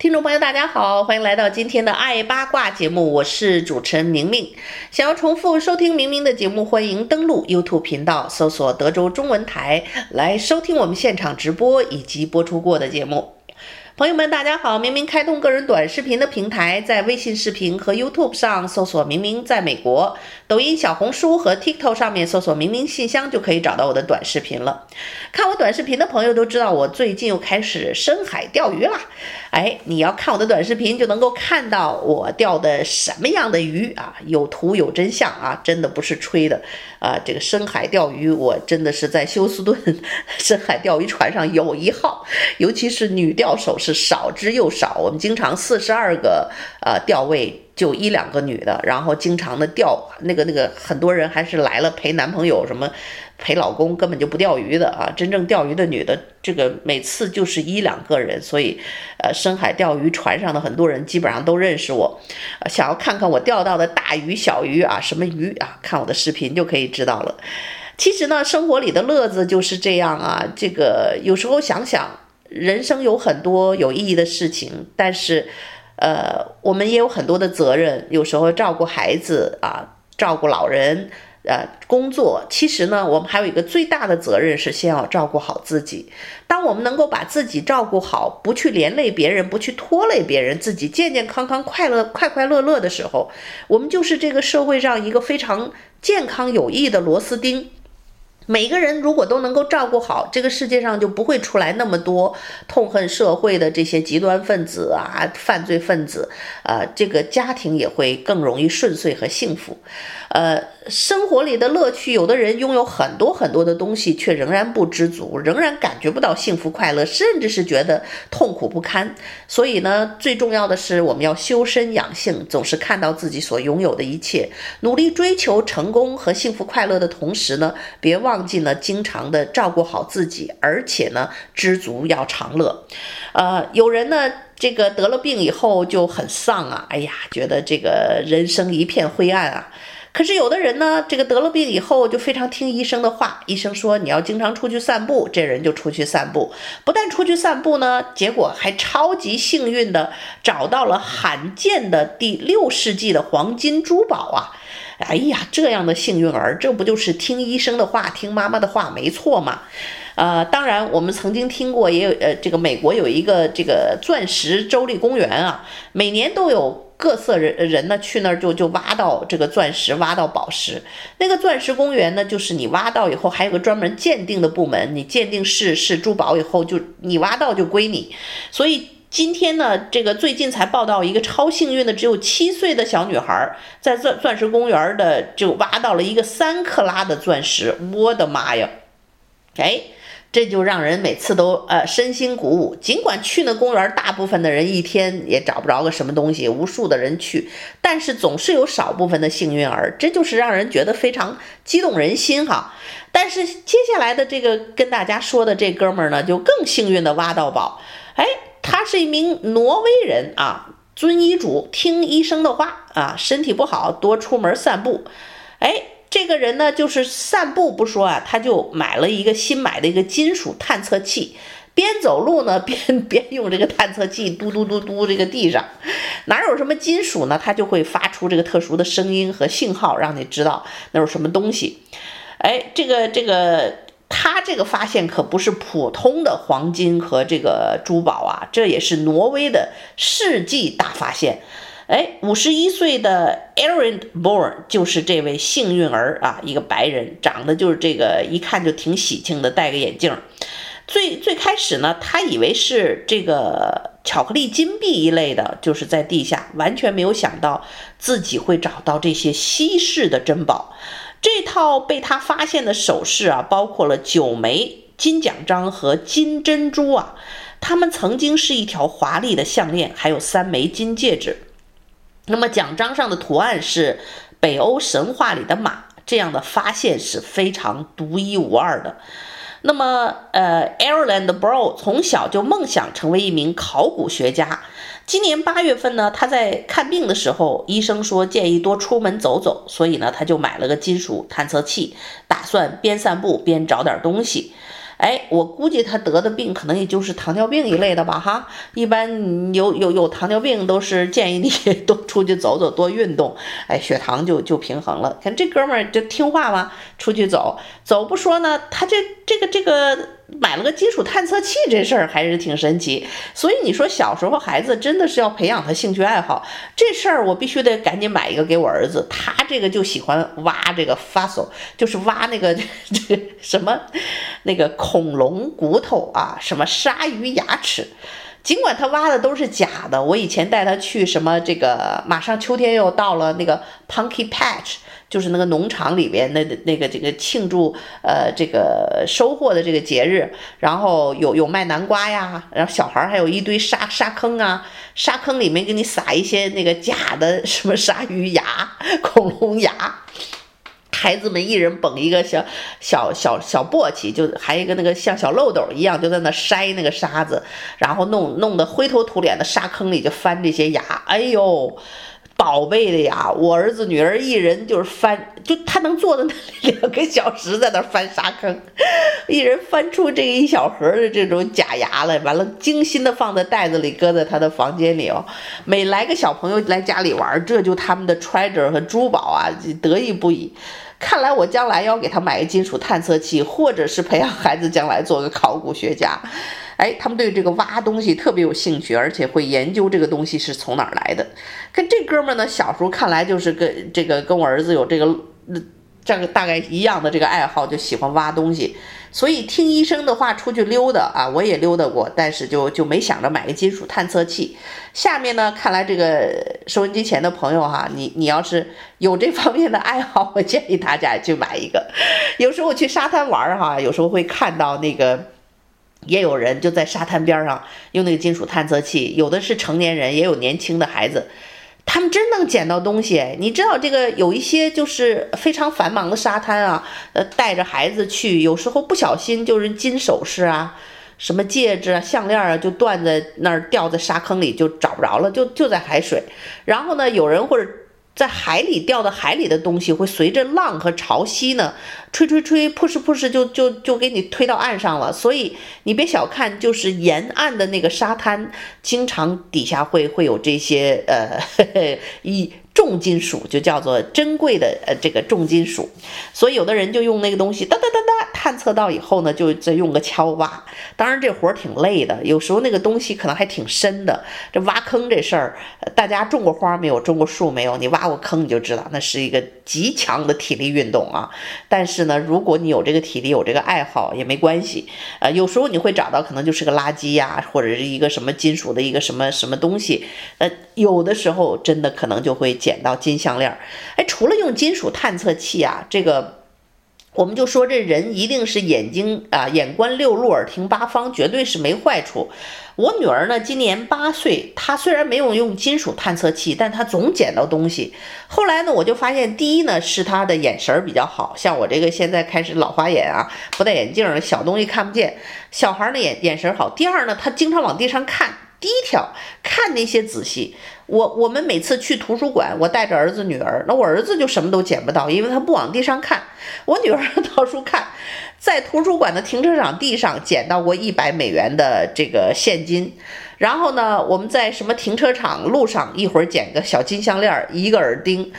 听众朋友，大家好，欢迎来到今天的爱八卦节目，我是主持人明明。想要重复收听明明的节目，欢迎登录 YouTube 频道，搜索德州中文台来收听我们现场直播以及播出过的节目。朋友们，大家好！明明开通个人短视频的平台，在微信视频和 YouTube 上搜索“明明在美国”，抖音、小红书和 TikTok 上面搜索“明明信箱”就可以找到我的短视频了。看我短视频的朋友都知道，我最近又开始深海钓鱼啦。哎，你要看我的短视频，就能够看到我钓的什么样的鱼啊？有图有真相啊！真的不是吹的啊！这个深海钓鱼，我真的是在休斯顿 深海钓鱼船上有一号，尤其是女钓手是。少之又少，我们经常四十二个呃钓位就一两个女的，然后经常的钓那个那个很多人还是来了陪男朋友什么陪老公，根本就不钓鱼的啊！真正钓鱼的女的，这个每次就是一两个人，所以呃深海钓鱼船上的很多人基本上都认识我，想要看看我钓到的大鱼小鱼啊，什么鱼啊，看我的视频就可以知道了。其实呢，生活里的乐子就是这样啊，这个有时候想想。人生有很多有意义的事情，但是，呃，我们也有很多的责任。有时候照顾孩子啊，照顾老人，呃，工作。其实呢，我们还有一个最大的责任是先要照顾好自己。当我们能够把自己照顾好，不去连累别人，不去拖累别人，自己健健康康、快乐、快快乐乐的时候，我们就是这个社会上一个非常健康有益的螺丝钉。每个人如果都能够照顾好，这个世界上就不会出来那么多痛恨社会的这些极端分子啊、犯罪分子，啊，这个家庭也会更容易顺遂和幸福。呃，生活里的乐趣，有的人拥有很多很多的东西，却仍然不知足，仍然感觉不到幸福快乐，甚至是觉得痛苦不堪。所以呢，最重要的是我们要修身养性，总是看到自己所拥有的一切，努力追求成功和幸福快乐的同时呢，别忘记了经常的照顾好自己，而且呢，知足要常乐。呃，有人呢，这个得了病以后就很丧啊，哎呀，觉得这个人生一片灰暗啊。可是有的人呢，这个得了病以后就非常听医生的话，医生说你要经常出去散步，这人就出去散步。不但出去散步呢，结果还超级幸运的找到了罕见的第六世纪的黄金珠宝啊！哎呀，这样的幸运儿，这不就是听医生的话，听妈妈的话没错嘛？呃，当然我们曾经听过，也有呃，这个美国有一个这个钻石州立公园啊，每年都有。各色人人呢去那儿就就挖到这个钻石，挖到宝石。那个钻石公园呢，就是你挖到以后，还有个专门鉴定的部门，你鉴定是是珠宝以后，就你挖到就归你。所以今天呢，这个最近才报道一个超幸运的，只有七岁的小女孩，在钻钻石公园的就挖到了一个三克拉的钻石，我的妈呀！哎。这就让人每次都呃身心鼓舞。尽管去那公园，大部分的人一天也找不着个什么东西，无数的人去，但是总是有少部分的幸运儿，这就是让人觉得非常激动人心哈。但是接下来的这个跟大家说的这哥们儿呢，就更幸运的挖到宝。哎，他是一名挪威人啊，遵医嘱，听医生的话啊，身体不好多出门散步。哎。这个人呢，就是散步不说啊，他就买了一个新买的一个金属探测器，边走路呢 边边用这个探测器嘟嘟嘟嘟这个地上，哪有什么金属呢？他就会发出这个特殊的声音和信号，让你知道那有什么东西。哎，这个这个他这个发现可不是普通的黄金和这个珠宝啊，这也是挪威的世纪大发现。哎，五十一岁的 Aaron Born 就是这位幸运儿啊，一个白人，长得就是这个，一看就挺喜庆的，戴个眼镜。最最开始呢，他以为是这个巧克力金币一类的，就是在地下，完全没有想到自己会找到这些稀世的珍宝。这套被他发现的首饰啊，包括了九枚金奖章和金珍珠啊。它们曾经是一条华丽的项链，还有三枚金戒指。那么奖章上的图案是北欧神话里的马，这样的发现是非常独一无二的。那么，呃，Ireland Bro 从小就梦想成为一名考古学家。今年八月份呢，他在看病的时候，医生说建议多出门走走，所以呢，他就买了个金属探测器，打算边散步边找点东西。哎，我估计他得的病可能也就是糖尿病一类的吧，哈。一般有有有糖尿病都是建议你多出去走走，多运动，哎，血糖就就平衡了。看这哥们儿就听话嘛，出去走走不说呢，他这这个这个。买了个金属探测器，这事儿还是挺神奇。所以你说小时候孩子真的是要培养他兴趣爱好，这事儿我必须得赶紧买一个给我儿子。他这个就喜欢挖这个 fossil，就是挖那个 这个什么那个恐龙骨头啊，什么鲨鱼牙齿。尽管他挖的都是假的，我以前带他去什么这个，马上秋天又到了那个 Pumpkin Patch。就是那个农场里边那那个这个庆祝呃这个收获的这个节日，然后有有卖南瓜呀，然后小孩还有一堆沙沙坑啊，沙坑里面给你撒一些那个假的什么鲨鱼牙、恐龙牙，孩子们一人捧一个小小小小簸箕，就还有一个那个像小漏斗一样，就在那筛那个沙子，然后弄弄得灰头土脸的沙坑里就翻这些牙，哎呦！宝贝的呀，我儿子女儿一人就是翻，就他能坐在那两个小时在那翻沙坑，一人翻出这一小盒的这种假牙来，完了精心的放在袋子里，搁在他的房间里哦。每来个小朋友来家里玩，这就他们的 treasure 和珠宝啊，得意不已。看来我将来要给他买个金属探测器，或者是培养孩子将来做个考古学家。哎，他们对这个挖东西特别有兴趣，而且会研究这个东西是从哪儿来的。跟这哥们儿呢，小时候看来就是跟这个跟我儿子有这个这个大概一样的这个爱好，就喜欢挖东西。所以听医生的话出去溜达啊，我也溜达过，但是就就没想着买个金属探测器。下面呢，看来这个收音机前的朋友哈，你你要是有这方面的爱好，我建议大家去买一个。有时候去沙滩玩哈，有时候会看到那个。也有人就在沙滩边上用那个金属探测器，有的是成年人，也有年轻的孩子，他们真能捡到东西。你知道这个有一些就是非常繁忙的沙滩啊，呃，带着孩子去，有时候不小心就是金首饰啊，什么戒指啊、项链啊，就断在那儿，掉在沙坑里就找不着了，就就在海水。然后呢，有人或者。在海里掉到海里的东西，会随着浪和潮汐呢，吹吹吹扑哧扑哧就就就给你推到岸上了。所以你别小看，就是沿岸的那个沙滩，经常底下会会有这些呃嘿嘿 一。重金属就叫做珍贵的呃这个重金属，所以有的人就用那个东西哒哒哒哒探测到以后呢，就再用个锹挖。当然这活儿挺累的，有时候那个东西可能还挺深的。这挖坑这事儿，大家种过花没有？种过树没有？你挖过坑你就知道，那是一个极强的体力运动啊。但是呢，如果你有这个体力，有这个爱好也没关系。呃，有时候你会找到可能就是个垃圾呀，或者是一个什么金属的一个什么什么东西。呃，有的时候真的可能就会捡到金项链，哎，除了用金属探测器啊，这个我们就说这人一定是眼睛啊，眼观六路，耳听八方，绝对是没坏处。我女儿呢，今年八岁，她虽然没有用金属探测器，但她总捡到东西。后来呢，我就发现，第一呢是她的眼神比较好，像我这个现在开始老花眼啊，不戴眼镜，小东西看不见。小孩的眼眼神好。第二呢，她经常往地上看。低调，看那些仔细。我我们每次去图书馆，我带着儿子女儿，那我儿子就什么都捡不到，因为他不往地上看。我女儿到处看，在图书馆的停车场地上捡到过一百美元的这个现金。然后呢，我们在什么停车场路上，一会儿捡个小金项链，一个耳钉。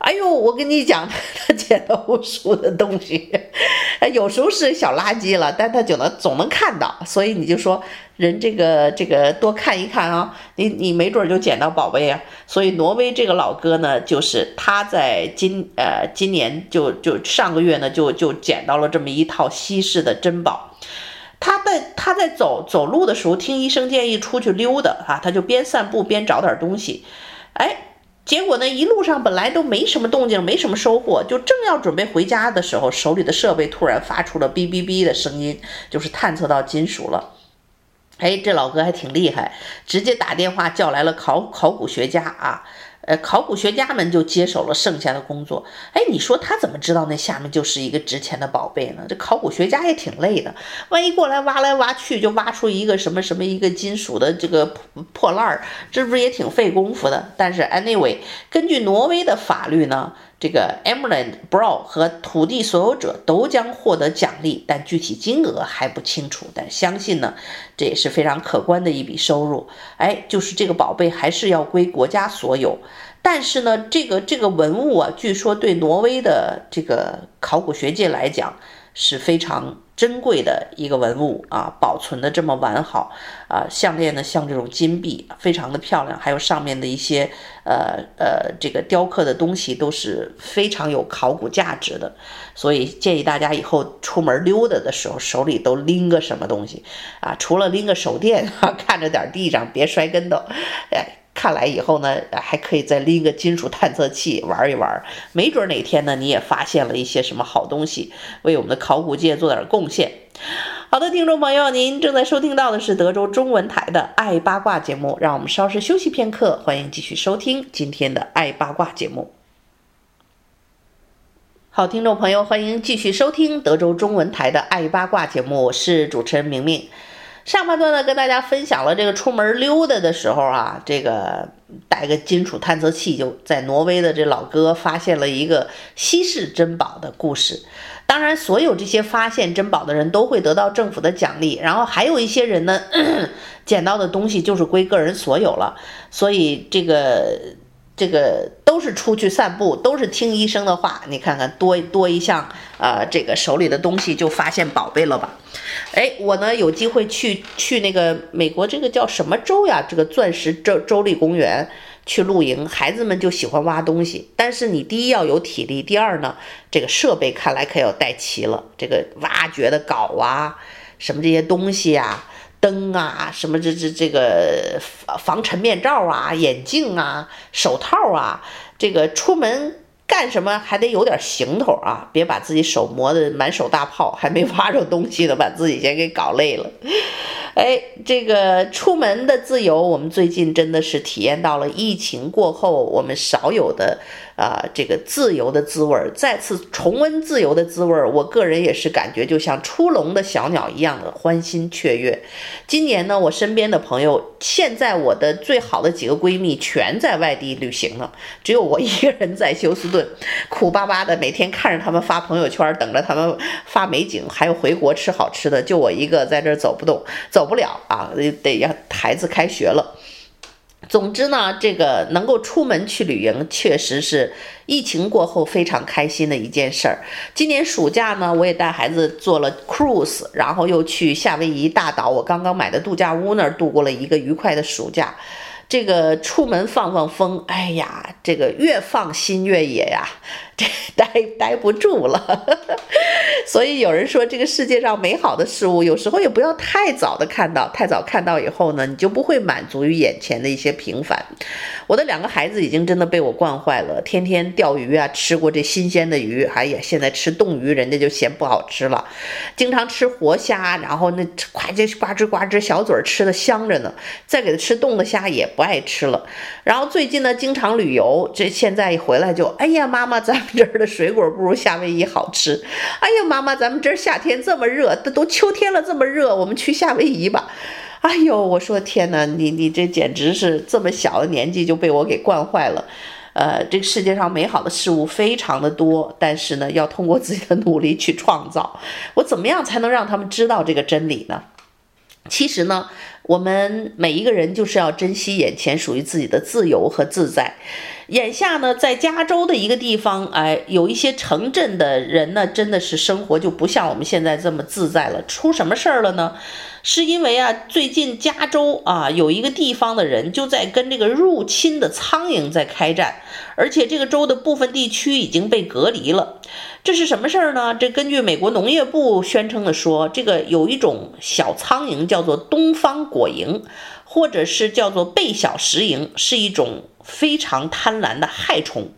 哎呦，我跟你讲，他捡到无数的东西，有时候是小垃圾了，但他就能总能看到，所以你就说人这个这个多看一看啊，你你没准就捡到宝贝啊。所以挪威这个老哥呢，就是他在今呃今年就就上个月呢就就捡到了这么一套西式的珍宝。他在他在走走路的时候，听医生建议出去溜达啊，他就边散步边找点东西，哎。结果呢，一路上本来都没什么动静，没什么收获，就正要准备回家的时候，手里的设备突然发出了哔哔哔的声音，就是探测到金属了。哎，这老哥还挺厉害，直接打电话叫来了考考古学家啊。呃，考古学家们就接手了剩下的工作。哎，你说他怎么知道那下面就是一个值钱的宝贝呢？这考古学家也挺累的，万一过来挖来挖去，就挖出一个什么什么一个金属的这个破烂儿，这不是也挺费功夫的？但是 anyway，根据挪威的法律呢，这个 e m e r a n d Bro 和土地所有者都将获得奖励，但具体金额还不清楚。但相信呢，这也是非常可观的一笔收入。哎，就是这个宝贝还是要归国家所有。但是呢，这个这个文物啊，据说对挪威的这个考古学界来讲是非常珍贵的一个文物啊，保存的这么完好啊，项链呢像这种金币，非常的漂亮，还有上面的一些呃呃这个雕刻的东西都是非常有考古价值的，所以建议大家以后出门溜达的时候手里都拎个什么东西啊，除了拎个手电啊，看着点地上别摔跟头，哎。看来以后呢，还可以再拎个金属探测器玩一玩，没准哪天呢，你也发现了一些什么好东西，为我们的考古界做点贡献。好的，听众朋友，您正在收听到的是德州中文台的《爱八卦》节目，让我们稍事休息片刻，欢迎继续收听今天的《爱八卦》节目。好，听众朋友，欢迎继续收听德州中文台的《爱八卦》节目，我是主持人明明。上半段呢，跟大家分享了这个出门溜达的时候啊，这个带个金属探测器，就在挪威的这老哥发现了一个稀世珍宝的故事。当然，所有这些发现珍宝的人都会得到政府的奖励，然后还有一些人呢，捡到的东西就是归个人所有了。所以这个。这个都是出去散步，都是听医生的话。你看看多多一项，呃，这个手里的东西就发现宝贝了吧？哎，我呢有机会去去那个美国这个叫什么州呀？这个钻石州州立公园去露营，孩子们就喜欢挖东西。但是你第一要有体力，第二呢，这个设备看来可要带齐了。这个挖掘的镐啊，什么这些东西呀？灯啊，什么这这这个防尘面罩啊，眼镜啊，手套啊，这个出门干什么还得有点行头啊，别把自己手磨得满手大泡，还没挖着东西呢，把自己先给搞累了。哎，这个出门的自由，我们最近真的是体验到了疫情过后我们少有的。啊、这个自由的滋味儿，再次重温自由的滋味儿，我个人也是感觉就像出笼的小鸟一样的欢欣雀跃。今年呢，我身边的朋友，现在我的最好的几个闺蜜全在外地旅行了，只有我一个人在休斯顿，苦巴巴的每天看着他们发朋友圈，等着他们发美景，还有回国吃好吃的，就我一个在这儿走不动，走不了啊，得让孩子开学了。总之呢，这个能够出门去旅行，确实是疫情过后非常开心的一件事儿。今年暑假呢，我也带孩子做了 cruise，然后又去夏威夷大岛，我刚刚买的度假屋那儿度过了一个愉快的暑假。这个出门放放风，哎呀，这个越放心越野呀。待待不住了，所以有人说，这个世界上美好的事物，有时候也不要太早的看到，太早看到以后呢，你就不会满足于眼前的一些平凡。我的两个孩子已经真的被我惯坏了，天天钓鱼啊，吃过这新鲜的鱼，哎呀，现在吃冻鱼，人家就嫌不好吃了，经常吃活虾，然后那呱唧呱吱呱吱小嘴吃的香着呢，再给他吃冻的虾也不爱吃了。然后最近呢，经常旅游，这现在一回来就，哎呀，妈妈咱。这儿的水果不如夏威夷好吃。哎呀，妈妈，咱们这儿夏天这么热，都都秋天了这么热，我们去夏威夷吧。哎呦，我说天哪，你你这简直是这么小的年纪就被我给惯坏了。呃，这个世界上美好的事物非常的多，但是呢，要通过自己的努力去创造。我怎么样才能让他们知道这个真理呢？其实呢，我们每一个人就是要珍惜眼前属于自己的自由和自在。眼下呢，在加州的一个地方，哎，有一些城镇的人呢，真的是生活就不像我们现在这么自在了。出什么事儿了呢？是因为啊，最近加州啊，有一个地方的人就在跟这个入侵的苍蝇在开战，而且这个州的部分地区已经被隔离了。这是什么事儿呢？这根据美国农业部宣称的说，这个有一种小苍蝇叫做东方果蝇，或者是叫做背小石蝇，是一种。非常贪婪的害虫，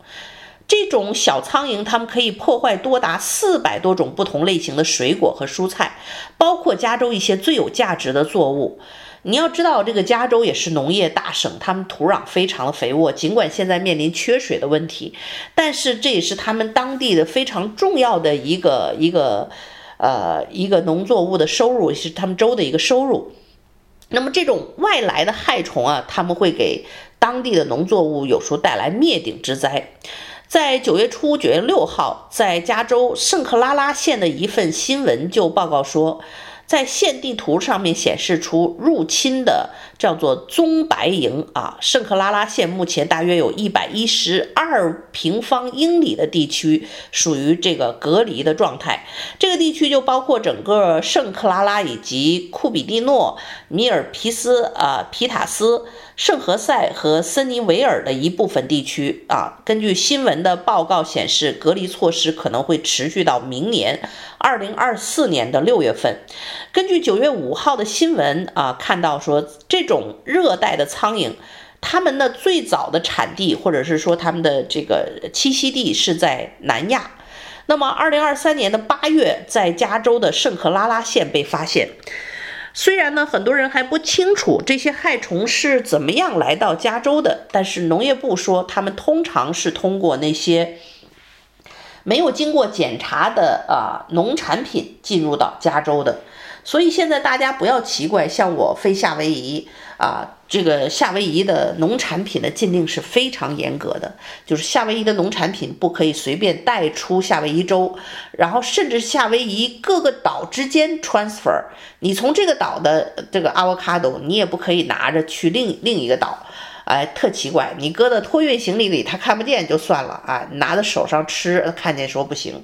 这种小苍蝇，它们可以破坏多达四百多种不同类型的水果和蔬菜，包括加州一些最有价值的作物。你要知道，这个加州也是农业大省，他们土壤非常的肥沃，尽管现在面临缺水的问题，但是这也是他们当地的非常重要的一个一个呃一个农作物的收入，是他们州的一个收入。那么这种外来的害虫啊，他们会给当地的农作物有时候带来灭顶之灾。在九月初，九月六号，在加州圣克拉拉县的一份新闻就报告说，在县地图上面显示出入侵的叫做棕白营啊，圣克拉拉县目前大约有一百一十二平方英里的地区属于这个隔离的状态。这个地区就包括整个圣克拉拉以及库比蒂诺、米尔皮斯啊、皮塔斯。圣何塞和森尼维尔的一部分地区啊，根据新闻的报告显示，隔离措施可能会持续到明年二零二四年的六月份。根据九月五号的新闻啊，看到说这种种热带的苍蝇，它们的最早的产地或者是说它们的这个栖息地是在南亚。那么二零二三年的八月，在加州的圣克拉拉县被发现。虽然呢，很多人还不清楚这些害虫是怎么样来到加州的，但是农业部说，他们通常是通过那些没有经过检查的啊农产品进入到加州的。所以现在大家不要奇怪，像我飞夏威夷啊，这个夏威夷的农产品的禁令是非常严格的，就是夏威夷的农产品不可以随便带出夏威夷州，然后甚至夏威夷各个岛之间 transfer，你从这个岛的这个 avocado，你也不可以拿着去另另一个岛，哎，特奇怪，你搁在托运行李里，他看不见就算了啊，拿在手上吃，看见说不行。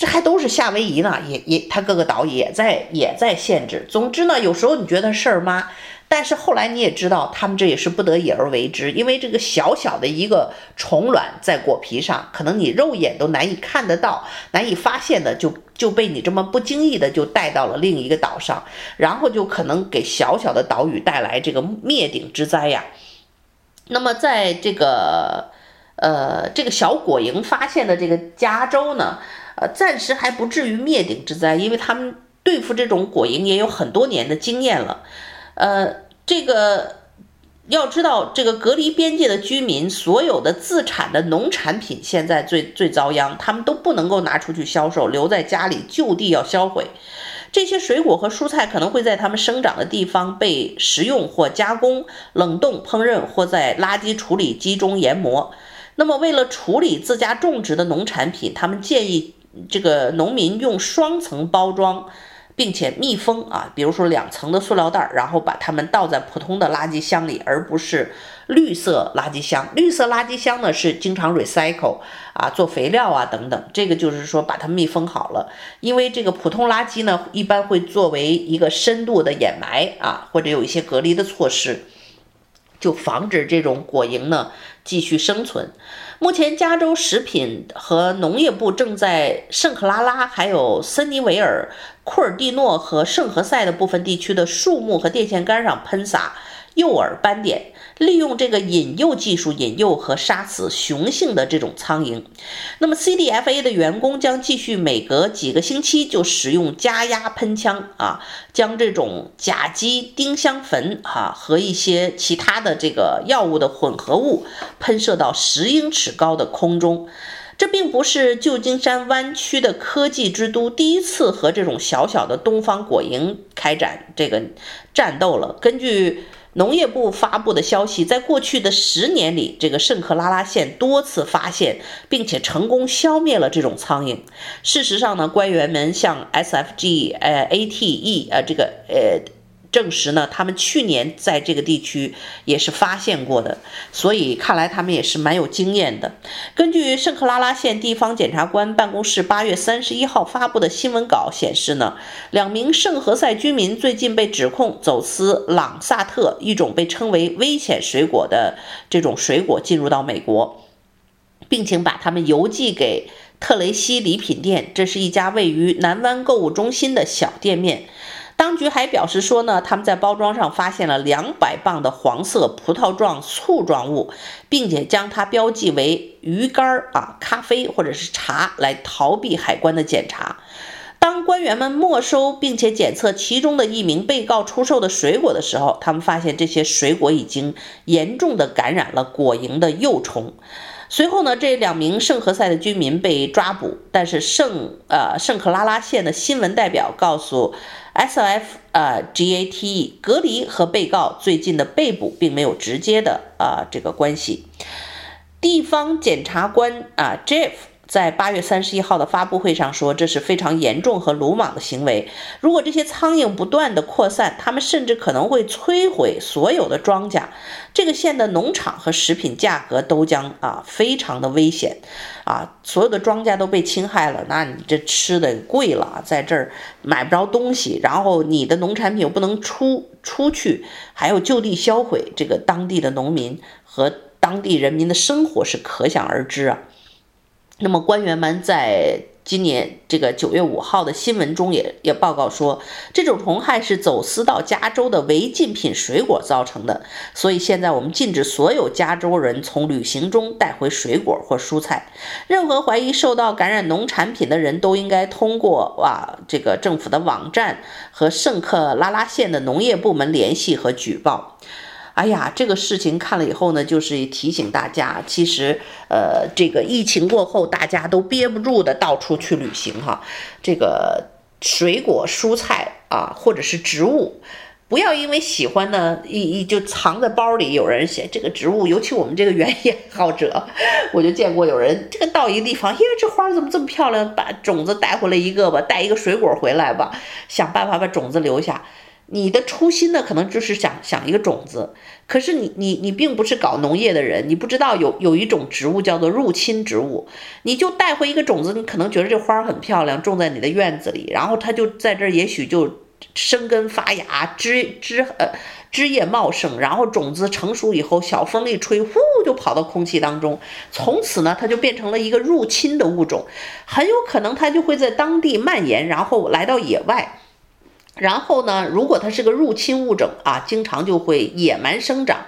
这还都是夏威夷呢，也也，它各个岛也在也在限制。总之呢，有时候你觉得事儿妈，但是后来你也知道，他们这也是不得已而为之，因为这个小小的一个虫卵在果皮上，可能你肉眼都难以看得到、难以发现的，就就被你这么不经意的就带到了另一个岛上，然后就可能给小小的岛屿带来这个灭顶之灾呀。那么在这个呃这个小果蝇发现的这个加州呢？呃，暂时还不至于灭顶之灾，因为他们对付这种果蝇也有很多年的经验了。呃，这个要知道，这个隔离边界的居民，所有的自产的农产品现在最最遭殃，他们都不能够拿出去销售，留在家里就地要销毁。这些水果和蔬菜可能会在他们生长的地方被食用或加工、冷冻烹饪，或在垃圾处理机中研磨。那么，为了处理自家种植的农产品，他们建议。这个农民用双层包装，并且密封啊，比如说两层的塑料袋，然后把它们倒在普通的垃圾箱里，而不是绿色垃圾箱。绿色垃圾箱呢是经常 recycle 啊，做肥料啊等等。这个就是说把它密封好了，因为这个普通垃圾呢一般会作为一个深度的掩埋啊，或者有一些隔离的措施。就防止这种果蝇呢继续生存。目前，加州食品和农业部正在圣克拉拉、还有森尼维尔、库尔蒂诺和圣何塞的部分地区的树木和电线杆上喷洒诱饵斑点。利用这个引诱技术引诱和杀死雄性的这种苍蝇，那么 CDFA 的员工将继续每隔几个星期就使用加压喷枪啊，将这种甲基丁香酚啊和一些其他的这个药物的混合物喷射到十英尺高的空中。这并不是旧金山湾区的科技之都第一次和这种小小的东方果蝇开展这个战斗了。根据农业部发布的消息，在过去的十年里，这个圣克拉拉县多次发现并且成功消灭了这种苍蝇。事实上呢，官员们向 SFG 呃 ATE 呃这个呃。证实呢，他们去年在这个地区也是发现过的，所以看来他们也是蛮有经验的。根据圣克拉拉县地方检察官办公室八月三十一号发布的新闻稿显示呢，两名圣何塞居民最近被指控走私朗萨特一种被称为危险水果的这种水果进入到美国，并且把他们邮寄给特雷西礼品店，这是一家位于南湾购物中心的小店面。当局还表示说呢，他们在包装上发现了两百磅的黄色葡萄状醋状物，并且将它标记为鱼干啊、咖啡或者是茶，来逃避海关的检查。当官员们没收并且检测其中的一名被告出售的水果的时候，他们发现这些水果已经严重的感染了果蝇的幼虫。随后呢，这两名圣何塞的居民被抓捕，但是圣呃圣克拉拉县的新闻代表告诉 SOF 啊 GATE，隔离和被告最近的被捕并没有直接的啊、这个关系。地方检察官啊 Jeff。在八月三十一号的发布会上说，这是非常严重和鲁莽的行为。如果这些苍蝇不断地扩散，他们甚至可能会摧毁所有的庄稼。这个县的农场和食品价格都将啊非常的危险啊，所有的庄稼都被侵害了，那你这吃的贵了，在这儿买不着东西，然后你的农产品又不能出出去，还有就地销毁，这个当地的农民和当地人民的生活是可想而知啊。那么官员们在今年这个九月五号的新闻中也也报告说，这种虫害是走私到加州的违禁品水果造成的。所以现在我们禁止所有加州人从旅行中带回水果或蔬菜。任何怀疑受到感染农产品的人都应该通过哇这个政府的网站和圣克拉拉县的农业部门联系和举报。哎呀，这个事情看了以后呢，就是提醒大家，其实，呃，这个疫情过后，大家都憋不住的到处去旅行哈。这个水果、蔬菜啊，或者是植物，不要因为喜欢呢，一一就藏在包里。有人写这个植物，尤其我们这个园艺爱好者，我就见过有人这个到一个地方，因为这花怎么这么漂亮，把种子带回来一个吧，带一个水果回来吧，想办法把种子留下。你的初心呢，可能就是想想一个种子，可是你你你并不是搞农业的人，你不知道有有一种植物叫做入侵植物，你就带回一个种子，你可能觉得这花很漂亮，种在你的院子里，然后它就在这儿，也许就生根发芽，枝枝呃枝叶茂盛，然后种子成熟以后，小风一吹，呼就跑到空气当中，从此呢，它就变成了一个入侵的物种，很有可能它就会在当地蔓延，然后来到野外。然后呢，如果它是个入侵物种啊，经常就会野蛮生长，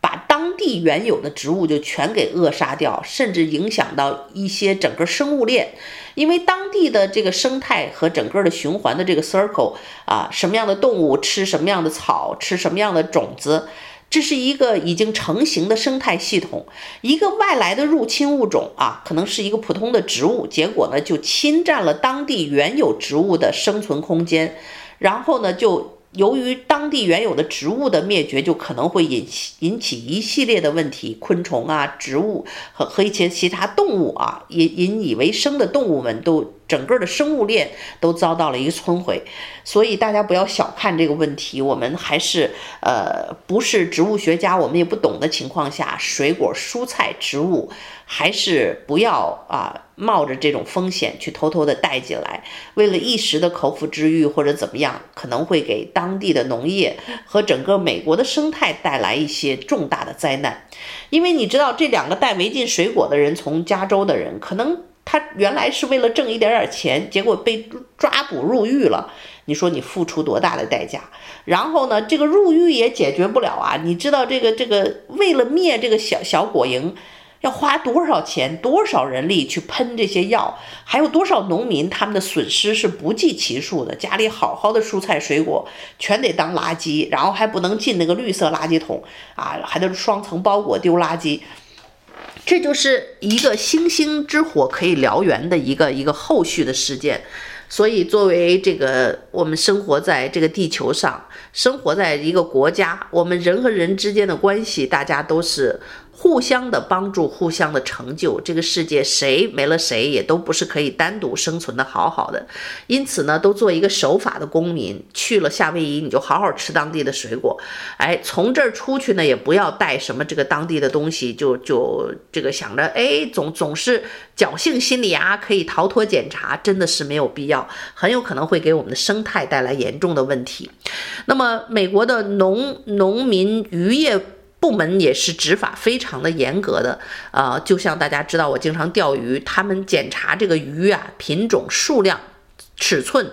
把当地原有的植物就全给扼杀掉，甚至影响到一些整个生物链。因为当地的这个生态和整个的循环的这个 circle 啊，什么样的动物吃什么样的草，吃什么样的种子，这是一个已经成型的生态系统。一个外来的入侵物种啊，可能是一个普通的植物，结果呢就侵占了当地原有植物的生存空间。然后呢，就由于当地原有的植物的灭绝，就可能会引起引起一系列的问题，昆虫啊、植物和和一些其他动物啊，引引以为生的动物们都。整个的生物链都遭到了一个摧毁，所以大家不要小看这个问题。我们还是呃不是植物学家，我们也不懂的情况下，水果、蔬菜、植物还是不要啊冒着这种风险去偷偷的带进来，为了一时的口腹之欲或者怎么样，可能会给当地的农业和整个美国的生态带来一些重大的灾难。因为你知道，这两个带违禁水果的人，从加州的人可能。他原来是为了挣一点点钱，结果被抓捕入狱了。你说你付出多大的代价？然后呢，这个入狱也解决不了啊！你知道这个这个为了灭这个小小果蝇，要花多少钱、多少人力去喷这些药，还有多少农民他们的损失是不计其数的。家里好好的蔬菜水果全得当垃圾，然后还不能进那个绿色垃圾桶啊，还得双层包裹丢垃圾。这就是一个星星之火可以燎原的一个一个后续的事件，所以作为这个我们生活在这个地球上，生活在一个国家，我们人和人之间的关系，大家都是。互相的帮助，互相的成就，这个世界谁没了谁也都不是可以单独生存的好好的。因此呢，都做一个守法的公民。去了夏威夷，你就好好吃当地的水果。哎，从这儿出去呢，也不要带什么这个当地的东西，就就这个想着，哎，总总是侥幸心理啊，可以逃脱检查，真的是没有必要，很有可能会给我们的生态带来严重的问题。那么，美国的农农民渔业。部门也是执法非常的严格的，呃，就像大家知道，我经常钓鱼，他们检查这个鱼啊，品种、数量、尺寸，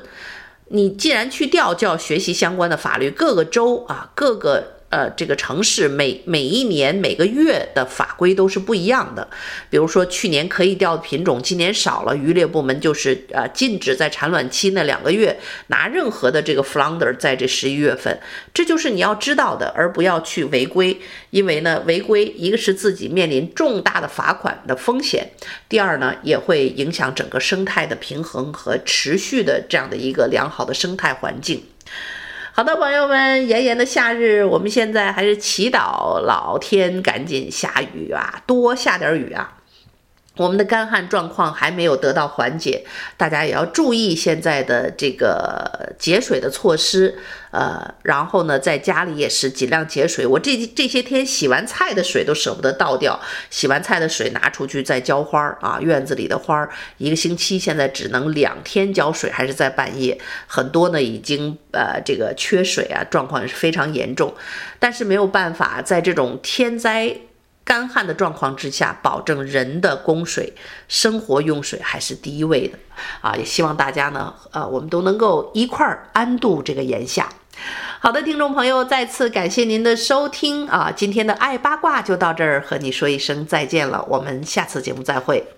你既然去钓，就要学习相关的法律。各个州啊，各个。呃，这个城市每每一年每个月的法规都是不一样的。比如说去年可以钓的品种，今年少了，渔猎部门就是呃禁止在产卵期那两个月拿任何的这个 flounder 在这十一月份，这就是你要知道的，而不要去违规。因为呢，违规一个是自己面临重大的罚款的风险，第二呢，也会影响整个生态的平衡和持续的这样的一个良好的生态环境。好的，朋友们，炎炎的夏日，我们现在还是祈祷老天赶紧下雨啊，多下点雨啊。我们的干旱状况还没有得到缓解，大家也要注意现在的这个节水的措施。呃，然后呢，在家里也是尽量节水。我这这些天洗完菜的水都舍不得倒掉，洗完菜的水拿出去再浇花儿啊。院子里的花儿，一个星期现在只能两天浇水，还是在半夜。很多呢已经呃这个缺水啊，状况是非常严重。但是没有办法，在这种天灾。干旱的状况之下，保证人的供水、生活用水还是第一位的啊！也希望大家呢，呃，我们都能够一块儿安度这个炎夏。好的，听众朋友，再次感谢您的收听啊！今天的爱八卦就到这儿，和你说一声再见了，我们下次节目再会。